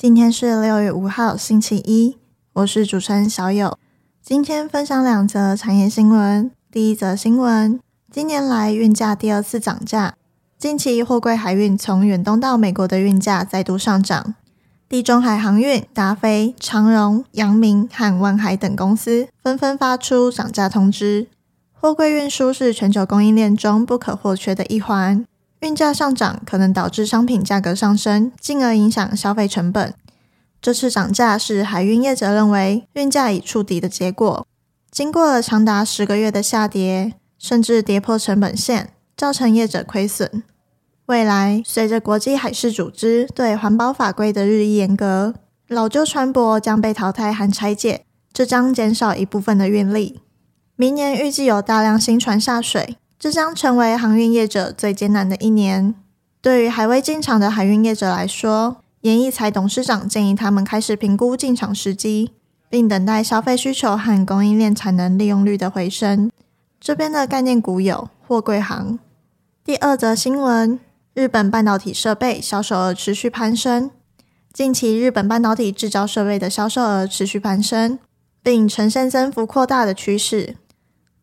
今天是六月五号，星期一，我是主持人小友。今天分享两则产业新闻。第一则新闻：今年来运价第二次涨价，近期货柜海运从远东到美国的运价再度上涨。地中海航运、达飞、长荣、阳明和万海等公司纷纷发出涨价通知。货柜运输是全球供应链中不可或缺的一环。运价上涨可能导致商品价格上升，进而影响消费成本。这次涨价是海运业者认为运价已触底的结果。经过了长达十个月的下跌，甚至跌破成本线，造成业者亏损。未来随着国际海事组织对环保法规的日益严格，老旧船舶将被淘汰和拆解，这将减少一部分的运力。明年预计有大量新船下水。这将成为航运业者最艰难的一年。对于还未进场的海运业者来说，严义财董事长建议他们开始评估进场时机，并等待消费需求和供应链产能利用率的回升。这边的概念股有货柜行。第二则新闻：日本半导体设备销售额持续攀升。近期日本半导体制造设备的销售额持续攀升，并呈现增幅扩大的趋势。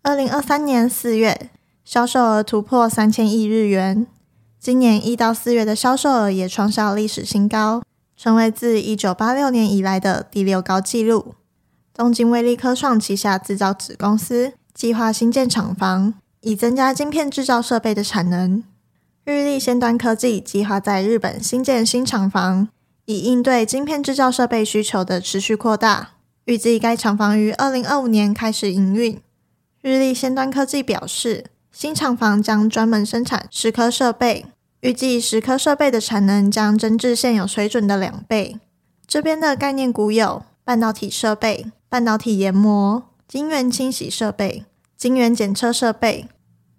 二零二三年四月，销售额突破三千亿日元，今年一到四月的销售额也创下历史新高，成为自一九八六年以来的第六高纪录。东京威力科创旗下制造子公司计划新建厂房，以增加晶片制造设备的产能。日立先端科技计划在日本新建新厂房，以应对晶片制造设备需求的持续扩大。预计该厂房于二零二五年开始营运。日立先端科技表示，新厂房将专门生产蚀刻设备，预计蚀刻设备的产能将增至现有水准的两倍。这边的概念股有半导体设备、半导体研磨、晶圆清洗设备、晶圆检测设备。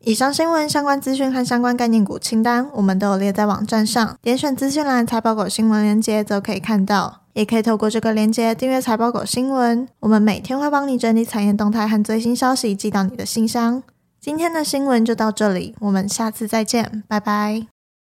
以上新闻相关资讯和相关概念股清单，我们都有列在网站上，点选资讯栏财宝狗新闻链接就可以看到，也可以透过这个链接订阅财宝狗新闻。我们每天会帮你整理产业动态和最新消息，寄到你的信箱。今天的新闻就到这里，我们下次再见，拜拜。